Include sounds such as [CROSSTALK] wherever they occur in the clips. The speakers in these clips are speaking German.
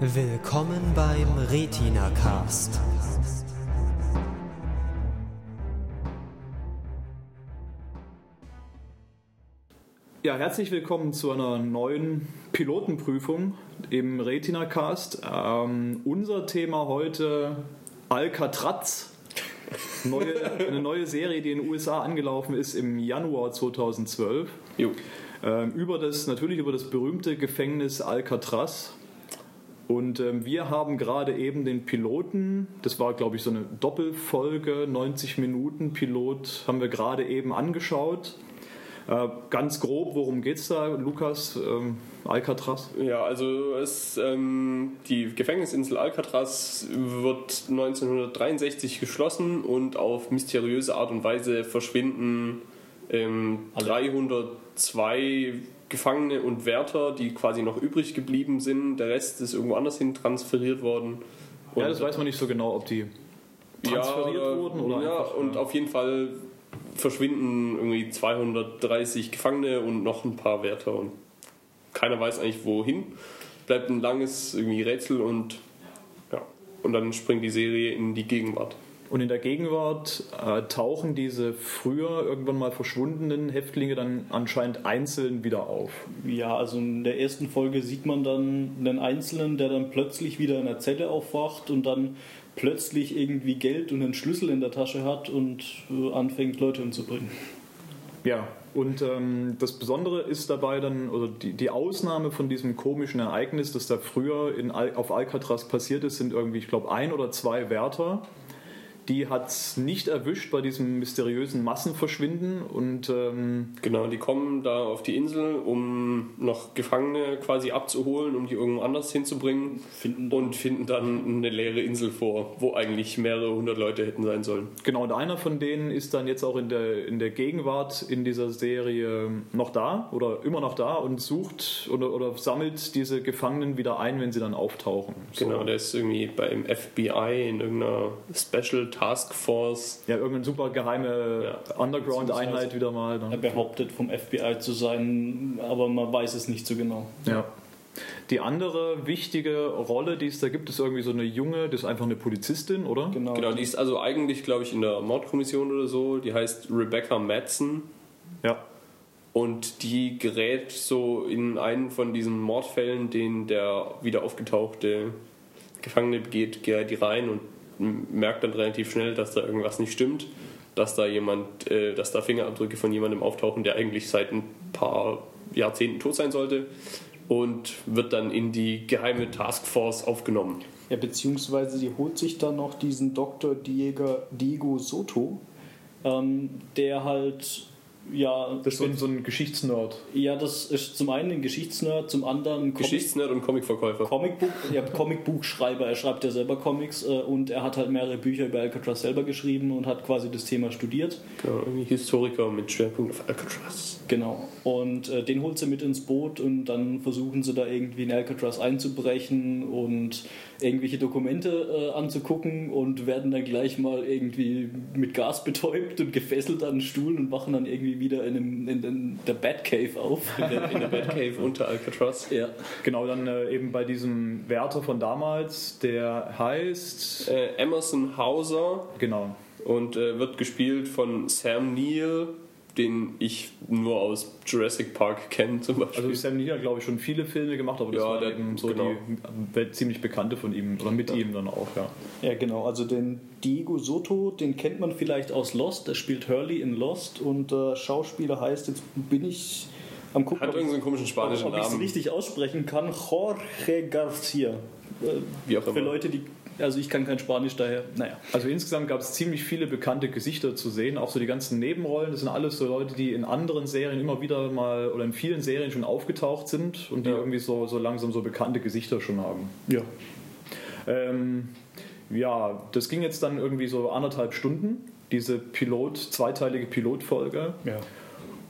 Willkommen beim Retina Cast. Ja, herzlich willkommen zu einer neuen Pilotenprüfung im Retina Cast. Ähm, unser Thema heute Alcatraz. Neue, eine neue Serie, die in den USA angelaufen ist im Januar 2012. Jo. Ähm, über das, natürlich über das berühmte Gefängnis Alcatraz. Und ähm, wir haben gerade eben den Piloten, das war glaube ich so eine Doppelfolge, 90 Minuten Pilot, haben wir gerade eben angeschaut. Äh, ganz grob, worum geht es da, Lukas? Ähm, Alcatraz? Ja, also es, ähm, die Gefängnisinsel Alcatraz wird 1963 geschlossen und auf mysteriöse Art und Weise verschwinden ähm, 300 zwei Gefangene und Wärter, die quasi noch übrig geblieben sind. Der Rest ist irgendwo anders hin transferiert worden. Und ja, das weiß man nicht so genau, ob die transferiert ja, wurden oder. Ja, einfach, und ja. auf jeden Fall verschwinden irgendwie 230 Gefangene und noch ein paar Wärter und keiner weiß eigentlich wohin. Bleibt ein langes irgendwie Rätsel und ja. Und dann springt die Serie in die Gegenwart. Und in der Gegenwart äh, tauchen diese früher irgendwann mal verschwundenen Häftlinge dann anscheinend einzeln wieder auf. Ja, also in der ersten Folge sieht man dann einen Einzelnen, der dann plötzlich wieder in der Zelle aufwacht und dann plötzlich irgendwie Geld und einen Schlüssel in der Tasche hat und äh, anfängt, Leute umzubringen. Ja, und ähm, das Besondere ist dabei dann, oder die, die Ausnahme von diesem komischen Ereignis, das da früher in auf Alcatraz passiert ist, sind irgendwie, ich glaube, ein oder zwei Wärter. Die hat es nicht erwischt bei diesem mysteriösen Massenverschwinden und ähm, Genau, die kommen da auf die Insel, um noch Gefangene quasi abzuholen, um die irgendwo anders hinzubringen Finden und finden dann eine leere Insel vor, wo eigentlich mehrere hundert Leute hätten sein sollen. Genau, und einer von denen ist dann jetzt auch in der, in der Gegenwart in dieser Serie noch da oder immer noch da und sucht oder, oder sammelt diese Gefangenen wieder ein, wenn sie dann auftauchen. So. Genau, der ist irgendwie beim FBI in irgendeiner Special Task Force. Ja, irgendeine super geheime Ja. Underground-Einheit wieder mal. Er Ne? behauptet vom FBI zu sein, aber man weiß es nicht so genau. Ja. Die andere wichtige Rolle, die es da gibt, ist irgendwie so eine junge, das ist einfach eine Polizistin, oder? Genau. Genau, die ist also eigentlich, glaube ich, in der Mordkommission oder so. Die heißt Rebecca Madsen. Ja. Und die gerät so in einen von diesen Mordfällen, den der wieder aufgetauchte Gefangene begeht, gerät die rein und merkt dann relativ schnell, dass da irgendwas nicht stimmt, dass da jemand, äh, dass da Fingerabdrücke von jemandem auftauchen, der eigentlich seit ein paar Jahrzehnten tot sein sollte und wird dann in die geheime Taskforce aufgenommen. Ja, beziehungsweise sie holt sich dann noch diesen Dr. Diego, Soto, ähm, der halt, ja, Das ist so ein, so ein Geschichtsnerd. ja, das ist zum einen ein Geschichtsnerd, zum anderen ein Comic- Geschichtsnerd und Comicverkäufer. Comicbuch, ja, Comicbuchschreiber, er schreibt ja selber Comics äh, und er hat halt mehrere Bücher über Alcatraz selber geschrieben und hat quasi das Thema studiert. Genau, irgendwie Historiker mit Schwerpunkt auf Alcatraz. Genau. Und äh, den holt sie mit ins Boot und dann versuchen sie da irgendwie in Alcatraz einzubrechen und irgendwelche Dokumente äh, anzugucken und werden dann gleich mal irgendwie mit Gas betäubt und gefesselt an den Stuhl und wachen dann irgendwie wieder in, einem, in, den, der Batcave auf. In der, in der Batcave [LAUGHS] unter Alcatraz. ja. Genau, dann äh, eben bei diesem Wärter von damals, der heißt. Äh, Emerson Hauser Genau. und äh, wird gespielt von Sam Neill, den ich nur aus Jurassic Park kenne zum Beispiel. Also Sam Neill hat, glaube ich, schon viele Filme gemacht, aber das Ja, war der- eben so genau. die Welt ziemlich bekannte von ihm, oder mit ihm dann auch, ja. Ja, genau. Also den Diego Soto, den kennt man vielleicht aus Lost. Der spielt Hurley in Lost und der Schauspieler heißt, jetzt bin ich am gucken, Hat ob ich- irgendeinen komischen spanischen ob ich es Namen. richtig aussprechen kann. Jorge Garcia. Äh, Wie auch Für immer. Leute, die. Also ich kann kein Spanisch, daher. Naja. Also insgesamt gab es ziemlich viele bekannte Gesichter zu sehen, auch so die ganzen Nebenrollen. Das sind alles so Leute, die in anderen Serien immer wieder mal oder in vielen Serien schon aufgetaucht sind und die Ja. irgendwie so, so langsam so bekannte Gesichter schon haben. Ja. Ähm, ja, das ging jetzt dann irgendwie so anderthalb Stunden, diese Pilot, zweiteilige Pilotfolge. Ja.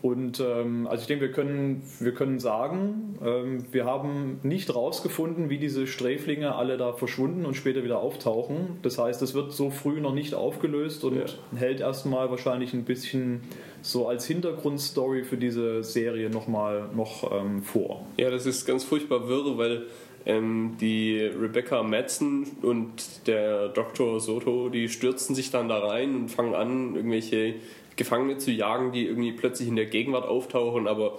Und ähm, also ich denke, wir können, wir können sagen, ähm, wir haben nicht rausgefunden, wie diese Sträflinge alle da verschwunden und später wieder auftauchen. Das heißt, es wird so früh noch nicht aufgelöst und Ja. hält erstmal wahrscheinlich ein bisschen so als Hintergrundstory für diese Serie noch mal noch ähm, vor. Ja, das ist ganz furchtbar wirr, weil Ähm, die Rebecca Madsen und der Dr. Soto, die stürzen sich dann da rein und fangen an, irgendwelche Gefangene zu jagen, die irgendwie plötzlich in der Gegenwart auftauchen, aber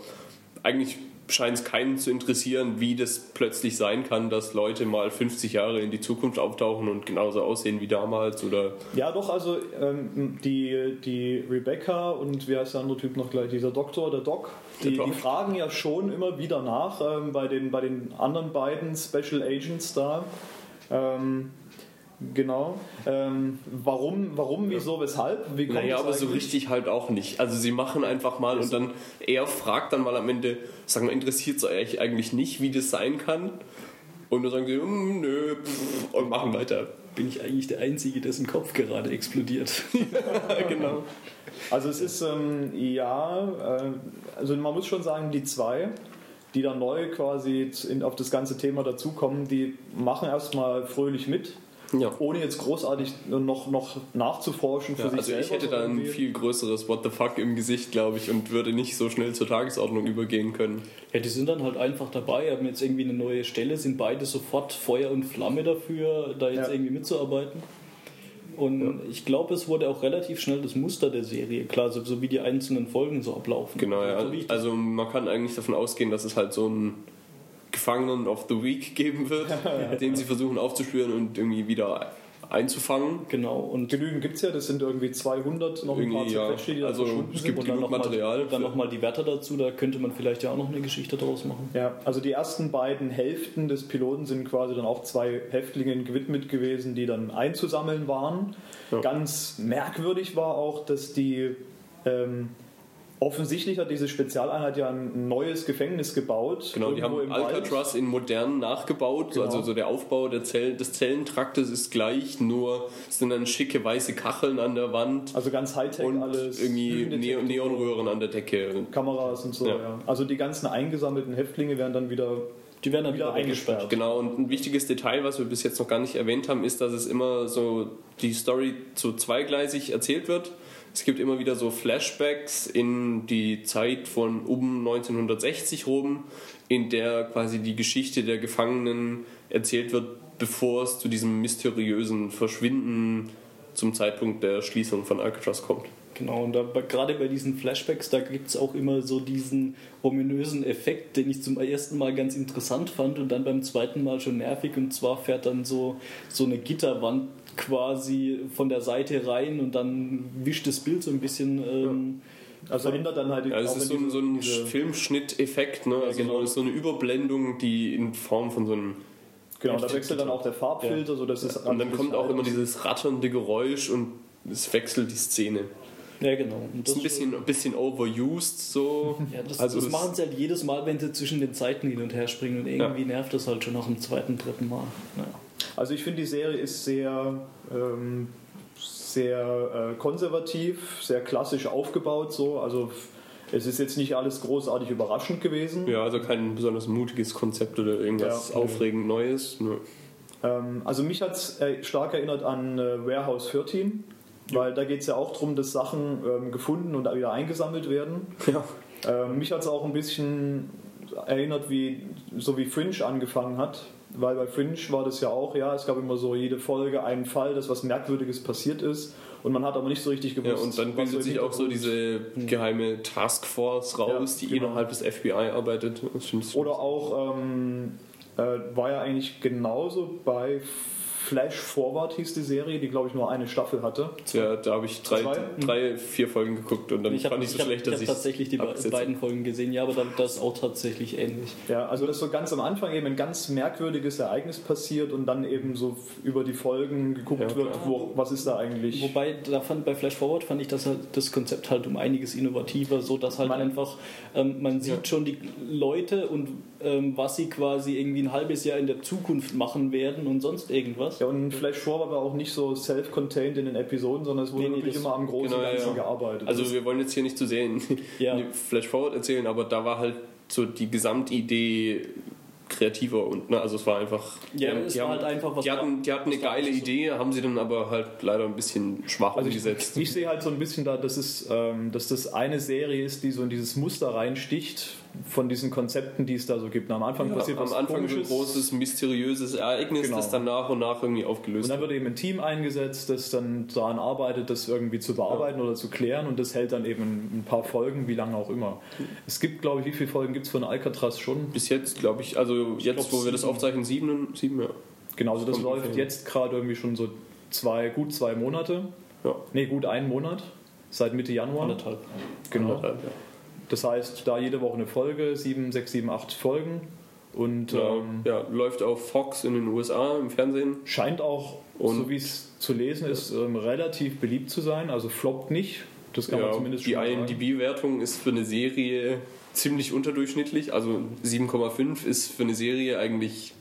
eigentlich scheint es keinen zu interessieren, wie das plötzlich sein kann, dass Leute mal 50 Jahre in die Zukunft auftauchen und genauso aussehen wie damals oder Ja, doch, also ähm, die, die Rebecca und wie heißt der andere Typ noch gleich, dieser Doktor, der Doc, die, die fragen ja schon immer wieder nach ähm, bei, den, bei den anderen beiden Special Agents da. Ähm, genau. Ähm, warum, warum, wieso, weshalb? Wie kommt Naja, aber so richtig halt auch nicht. Also sie machen einfach mal und dann er fragt dann mal am Ende, sagen wir, interessiert es euch eigentlich nicht, wie das sein kann? Und dann sagen sie, "Hm, nö, pff, und machen weiter. Bin ich eigentlich der Einzige, dessen Kopf gerade explodiert? [LAUGHS] genau. Also es ist, ähm, ja, äh, also man muss schon sagen, die zwei, die dann neu quasi in, auf das ganze Thema dazukommen, die machen erstmal fröhlich mit, Ja. ohne jetzt großartig noch, noch nachzuforschen für Ja, sich also selber. ich hätte da ein irgendwie. viel größeres What the fuck im Gesicht, glaube ich, und würde nicht so schnell zur Tagesordnung übergehen können. Ja, die sind dann halt einfach dabei, haben jetzt irgendwie eine neue Stelle, sind beide sofort Feuer und Flamme dafür, da jetzt Ja. irgendwie mitzuarbeiten. Und ich glaube, es wurde auch relativ schnell das Muster der Serie klar, so, so wie die einzelnen Folgen so ablaufen. Genau, ja. So Also man kann eigentlich davon ausgehen, dass es halt so einen Gefangenen of the Week geben wird, [LAUGHS] den sie versuchen aufzuspüren und irgendwie wieder einzufangen. genau. Und Genügend gibt es ja, das sind irgendwie 200, noch ein paar Irgendwie, ja. zerquetschte, die da Also, verschwunden es sind. gibt und dann Material Mal, dann nochmal die Wärter dazu, da könnte man vielleicht ja auch noch eine Geschichte draus machen. Ja, also die ersten beiden Hälften des Piloten sind quasi dann auch zwei Häftlingen gewidmet gewesen, die dann einzusammeln waren. Ja. Ganz merkwürdig war auch, dass die ähm, offensichtlich hat diese Spezialeinheit ja ein neues Gefängnis gebaut. Genau, die haben im Wald. Alcatraz in modern nachgebaut. Genau. Also so der Aufbau der Zell, des Zellentraktes ist gleich, nur es sind dann schicke weiße Kacheln an der Wand Also ganz Hightech und alles. irgendwie Neon Neonröhren an der Decke. Kameras und so, Ja. ja. Also die ganzen eingesammelten Häftlinge werden dann wieder Die werden dann wieder wieder eingesperrt. eingesperrt. Genau, und ein wichtiges Detail, was wir bis jetzt noch gar nicht erwähnt haben, ist, dass es immer so die Story so zweigleisig erzählt wird. Es gibt immer wieder so Flashbacks in die Zeit von um 1960 rum, in der quasi die Geschichte der Gefangenen erzählt wird, bevor es zu diesem mysteriösen Verschwinden zum Zeitpunkt der Schließung von Alcatraz kommt. Genau, und da, gerade bei diesen Flashbacks, da gibt es auch immer so diesen ominösen Effekt, den ich zum ersten Mal ganz interessant fand und dann beim zweiten Mal schon nervig. Und zwar fährt dann so, so eine Gitterwand quasi von der Seite rein und dann wischt das Bild so ein bisschen. Ähm, Also ändert dann halt Ja, es ist so ein, so ein diese- diese- Filmschnitt-Effekt, ne? also genau. so- so eine Überblendung, die in Form von so einem Genau, da wechselt dann auch der Farbfilter, so dass es Und dann kommt auch immer ist. dieses ratternde Geräusch und es wechselt die Szene. Ja, genau. Und Ist ein bisschen, ein bisschen overused so. Ja, das, Also das es- machen sie halt jedes Mal, wenn sie zwischen den Zeiten hin und her springen und irgendwie nervt das halt schon nach dem zweiten, dritten Mal. Naja. Also ich finde, die Serie ist sehr, ähm, sehr äh, konservativ, sehr klassisch aufgebaut. So. Also es ist jetzt nicht alles großartig überraschend gewesen. Ja, also kein besonders mutiges Konzept oder irgendwas Ja. aufregend Neues. Ne. Ähm, also mich hat es äh, stark erinnert an äh, Warehouse 13, weil da geht es ja auch darum, dass Sachen ähm, gefunden und wieder eingesammelt werden. Ja. Ähm, mich hat es auch ein bisschen erinnert, wie so wie Fringe angefangen hat. Weil bei Fringe war das ja auch, ja, es gab immer so jede Folge einen Fall, dass was Merkwürdiges passiert ist und man hat aber nicht so richtig gewusst. Ja, und dann bildet sich auch so diese geheime Taskforce raus, Ja, die genau. innerhalb des FBI arbeitet. Oder auch, ähm, äh, war ja eigentlich genauso bei Flash Forward hieß die Serie, die glaube ich nur eine Staffel hatte. ja, da habe ich drei, Zwei? drei, vier Folgen geguckt und dann Ich habe fand ich so hab, schlecht, ich dass hab ich tatsächlich die abgesetzt beiden Folgen gesehen, ja, aber da, das ist auch tatsächlich ähnlich. Ja, also dass so ganz am Anfang eben ein ganz merkwürdiges Ereignis passiert und dann eben so über die Folgen geguckt Ja, wird, wo, was ist da eigentlich. Wobei, da fand, bei Flash Forward fand ich das, halt, das Konzept halt um einiges innovativer, so dass halt Man- einfach, ähm, man sieht Ja. schon die Leute und ähm, was sie quasi irgendwie ein halbes Jahr in der Zukunft machen werden und sonst irgendwas. Ja, und Flash Forward war auch nicht so self-contained in den Episoden, sondern es wurde Nee, wirklich immer am großen Genau, Ganzen ja. gearbeitet. Also wir wollen jetzt hier nicht zu sehr in [LAUGHS] Ja. in Flash Forward erzählen, aber da war halt so die Gesamtidee kreativer und ne, also es war einfach Ja, die, es die war haben, halt einfach was die hatten, die hatten eine geile Idee haben sie dann aber halt leider ein bisschen schwach Also ich, umgesetzt ich sehe halt so ein bisschen da, dass, es, ähm, dass das eine Serie ist, die so in dieses Muster reinsticht von diesen Konzepten, die es da so gibt. Am Anfang passiert am was Anfang so ein Komisches. großes mysteriöses Ereignis Genau. das dann nach und nach irgendwie aufgelöst Und dann wird wird eben ein Team eingesetzt, das dann daran arbeitet, das irgendwie zu bearbeiten oder zu klären und das hält dann eben ein paar Folgen, wie lange auch immer. Es gibt, glaube ich, wie viele Folgen gibt es von Alcatraz schon? bis jetzt glaube ich also jetzt glaub, wo wir das aufzeichnen sieben sieben ja Genau, also das Kommt läuft jetzt gerade irgendwie schon so zwei, gut zwei Monate. ja Nee, gut einen Monat. Seit Mitte Januar. Anderthalb. Genau. Anderthalb, ja. Das heißt, da jede Woche eine Folge, sieben, sechs, sieben, acht Folgen. Und Ja, ähm, ja, läuft auf Fox in den USA im Fernsehen. scheint auch, Und- so wie es zu lesen ist, ähm, relativ beliebt zu sein. Also floppt nicht. Das kann man Ja, zumindest die schon sagen. IMDb-Wertung ist für eine Serie ziemlich unterdurchschnittlich. Also 7,5 ist für eine Serie eigentlich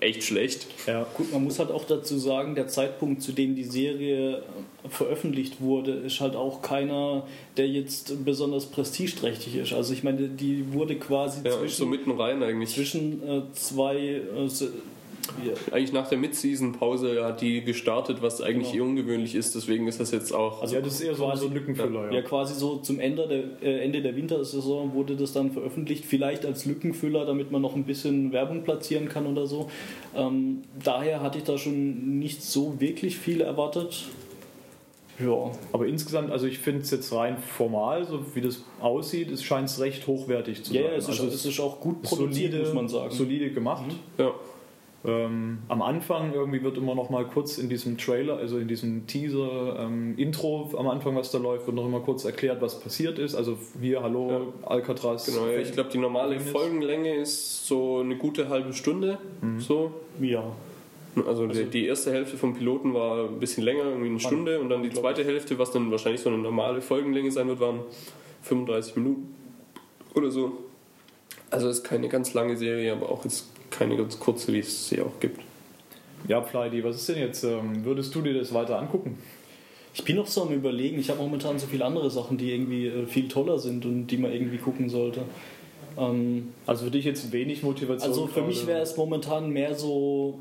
echt schlecht. Ja. Gut, man muss halt auch dazu sagen, der Zeitpunkt, zu dem die Serie veröffentlicht wurde, ist halt auch keiner, der jetzt besonders prestigeträchtig ist. Also ich meine, die wurde quasi Ja, zwischen, so mitten rein eigentlich. zwischen äh, zwei äh, Eigentlich nach der Mid-Season-Pause hat die gestartet, was eigentlich Genau. eher ungewöhnlich ist. Deswegen ist das jetzt auch. Also ja, das ist eher so, ein Lückenfüller. Ja, Ja. quasi so zum Ende der, äh, Ende der Wintersaison wurde das dann veröffentlicht, vielleicht als Lückenfüller, damit man noch ein bisschen Werbung platzieren kann oder so. Ähm, daher hatte ich da schon nicht so wirklich viel erwartet. Ja, Aber insgesamt, also ich finde es jetzt rein formal, so wie das aussieht, es scheint es recht hochwertig zu sein. ja es, ist, also es ist auch gut produziert, solide, muss man sagen. solide gemacht. ja. Ähm, am Anfang irgendwie wird immer noch mal kurz in diesem Trailer, also in diesem Teaser, ähm, Intro am Anfang, was da läuft, wird noch immer kurz erklärt, was passiert ist. Also hier, hallo, Alcatraz. Genau, ja, ich glaube, die normale. Folgenlänge ist so eine gute halbe Stunde. So. Ja, Also, die, die erste Hälfte vom Piloten war ein bisschen länger, irgendwie eine Stunde. Und dann die zweite Hälfte, was dann wahrscheinlich so eine normale Folgenlänge sein wird, waren 35 Minuten oder so. Also ist keine ganz lange Serie, aber auch jetzt keine ganz kurze, wie es sie auch gibt. Ja, Fleidi, was ist denn jetzt? Ähm, würdest du dir das weiter angucken? ich bin noch so am überlegen, ich habe momentan so viele andere Sachen, die irgendwie äh, viel toller sind und die man irgendwie gucken sollte. Ähm, Also für dich jetzt wenig Motivation. Also für mich gerade? wäre es momentan mehr so,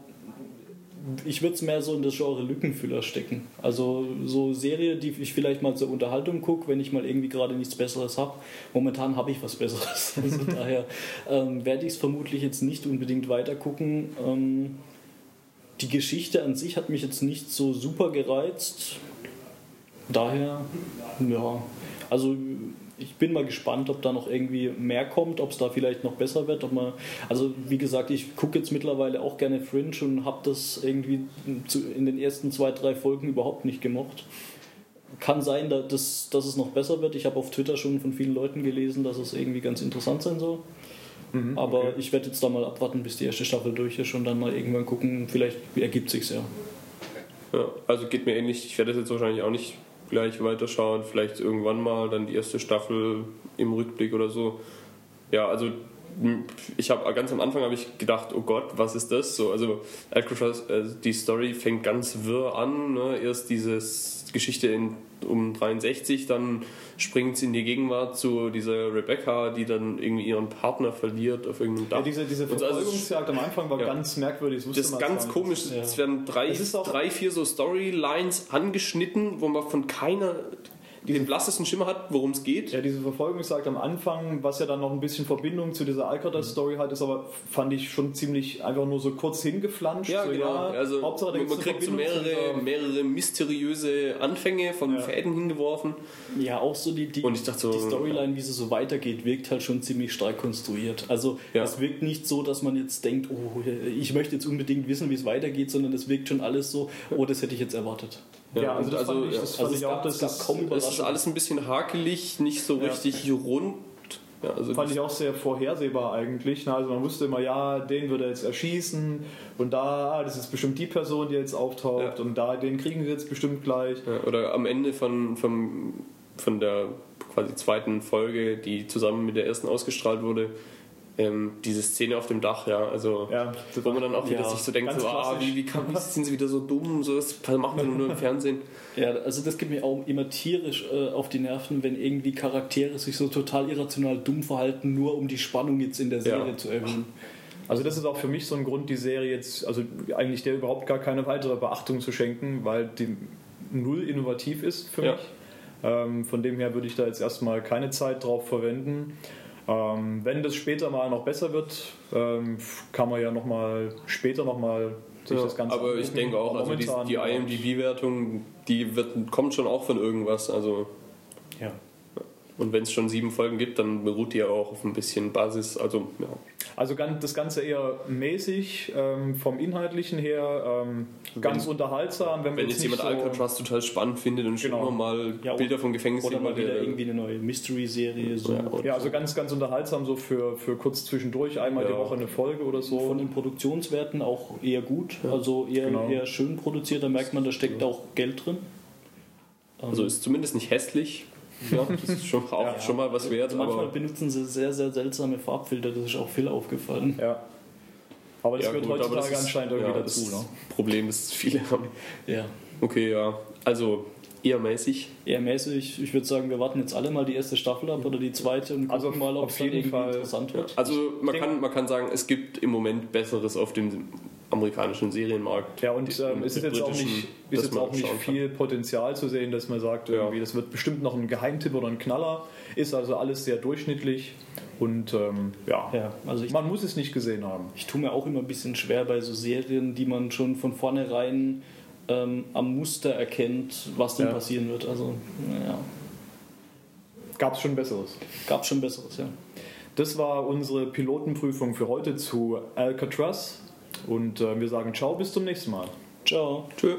ich würde es mehr so in das Genre Lückenfüller stecken. Also so Serie, die ich vielleicht mal zur Unterhaltung gucke, wenn ich mal irgendwie gerade nichts Besseres habe. Momentan habe ich was Besseres. [LAUGHS] Also [LAUGHS] daher ähm, werde ich es vermutlich jetzt nicht unbedingt weiter gucken. Ähm, die Geschichte an sich hat mich jetzt nicht so super gereizt. Daher, ja, also ich bin mal gespannt, ob da noch irgendwie mehr kommt, ob es da vielleicht noch besser wird. Ob man, also wie gesagt, ich gucke jetzt mittlerweile auch gerne Fringe und habe das irgendwie in den ersten zwei, drei Folgen überhaupt nicht gemocht. Kann sein, dass, dass, es noch besser wird. Ich habe auf Twitter schon von vielen Leuten gelesen, dass es irgendwie ganz interessant sein soll. Aber ich werde jetzt da mal abwarten, bis die erste Staffel durch ist und dann mal irgendwann gucken, vielleicht ergibt sich's ja. Ja, also geht mir ähnlich. Ich werde das jetzt wahrscheinlich auch nicht gleich weiterschauen. Vielleicht irgendwann mal dann die erste Staffel im Rückblick oder so. Ja, also ich habe ganz am Anfang habe ich gedacht, oh Gott, was ist das? So, also Alcatraz, äh, die Story fängt ganz wirr an. Ne? Erst dieses Geschichte in, um 63, dann springt sie in die Gegenwart zu dieser Rebecca, die dann irgendwie ihren Partner verliert auf irgendeinem Dach. Ja, diese, diese also es- Verfolgungsjagd am Anfang war Ja. ganz merkwürdig. wusste das ist ganz komisch. Ja. Es werden drei, Es drei, vier so Storylines angeschnitten, wo man von keiner den blassesten Schimmer hat, worum es geht. Ja, diese Verfolgungsjagd am Anfang, was ja dann noch ein bisschen Verbindung zu dieser Alcatraz-Story hat, ist aber, fand ich schon ziemlich einfach nur so kurz hingeflanscht. Ja, so, genau. ja, also Hauptsache, man, man kriegt so mehrere, mehrere mysteriöse Anfänge von Ja. Fäden hingeworfen. Ja, auch so die, die, Und ich dachte so, die Storyline, wie sie so weitergeht, wirkt halt schon ziemlich stark konstruiert. Also Ja. es wirkt nicht so, dass man jetzt denkt, oh, ich möchte jetzt unbedingt wissen, wie es weitergeht, sondern es wirkt schon alles so, oh, das hätte ich jetzt erwartet. Ja, also das fand ich, das fand Also ich es auch, gab- das gab ist, kaum Es ist Überraschung. alles ein bisschen hakelig, nicht so Ja. richtig rund. Ja, also fand ich auch sehr vorhersehbar eigentlich. Na, Also man wusste immer, ja, den wird er jetzt erschießen und da, ah, das ist bestimmt die Person, die jetzt auftaucht Ja. und da, den kriegen sie jetzt bestimmt gleich. Ja, oder am Ende von, von, von der quasi zweiten Folge, die zusammen mit der ersten ausgestrahlt wurde, ähm, diese Szene auf dem Dach, ja, also Ja, das wo man dann auch wieder Ja, sich so denkt, so, ah, klassisch. wie, wie, kann, wie sind sie wieder so dumm, so das machen sie nur im Fernsehen. [LAUGHS] Ja, also das geht mir auch immer tierisch äh, auf die Nerven, wenn irgendwie Charaktere sich so total irrational dumm verhalten, nur um die Spannung jetzt in der Serie Ja. zu erhöhen. Also das ist auch für mich so ein Grund, die Serie jetzt, also eigentlich der überhaupt gar keine weitere Beachtung zu schenken, weil die null innovativ ist für Ja. mich. Ähm, von dem her würde ich da jetzt erstmal keine Zeit drauf verwenden. Ähm, wenn das später mal noch besser wird, ähm, kann man ja noch mal später nochmal sich Ja, das Ganze aber ich denke auch, also die, die. IMDb-Wertung, die wird, kommt schon auch von irgendwas. Also Ja. Und wenn es schon sieben Folgen gibt, dann beruht die ja auch auf ein bisschen Basis. Also ja, Also das Ganze eher mäßig, ähm, vom Inhaltlichen her ähm, ganz unterhaltsam. Wenn, wir wenn jetzt jemand so, Alcatraz total spannend findet und schon Genau. immer mal Ja, Bilder vom Gefängnis Oder sieht, mal wieder der- irgendwie eine neue Mystery-Serie. So. Ja, Ja, also ganz, ganz unterhaltsam, so für, für kurz zwischendurch, einmal die. Woche eine Folge oder so. Von den Produktionswerten auch eher gut, also eher, Genau. eher schön produziert, da merkt man, da steckt auch Geld drin. Also ist zumindest nicht hässlich. Ja, das ist schon, auch Ja. schon mal was wert, Also manchmal aber benutzen sie sehr, sehr seltsame Farbfilter, das ist auch viel aufgefallen. Ja. Aber das ja, gehört gut, heutzutage das ist- anscheinend irgendwie ja, dazu. das Ne? Problem ist, viele haben. Ja. Okay, ja. Also eher mäßig. Eher mäßig, ich würde sagen, wir warten jetzt alle mal die erste Staffel ab oder die zweite und gucken Also mal, ob auf es dann irgendwie Fall- interessant wird. Also man kann, man kann sagen, es gibt im Moment Besseres auf dem amerikanischen Serienmarkt. Ja, und Die- ähm, es ist jetzt auch nicht, ist jetzt auch nicht schauen kann. viel Potenzial zu sehen, dass man sagt, irgendwie, das wird bestimmt noch ein Geheimtipp oder ein Knaller. Ist also alles sehr durchschnittlich und ähm, ja, Ja, also ich, man muss es nicht gesehen haben. ich tue mir auch immer ein bisschen schwer bei so Serien, die man schon von vornherein ähm, am Muster erkennt, was denn Ja. passieren wird. Also, naja, Gab es schon Besseres. gab schon Besseres, ja. Das war unsere Pilotenprüfung für heute zu Alcatraz und äh, wir sagen ciao, bis zum nächsten Mal. Ciao. Tschö.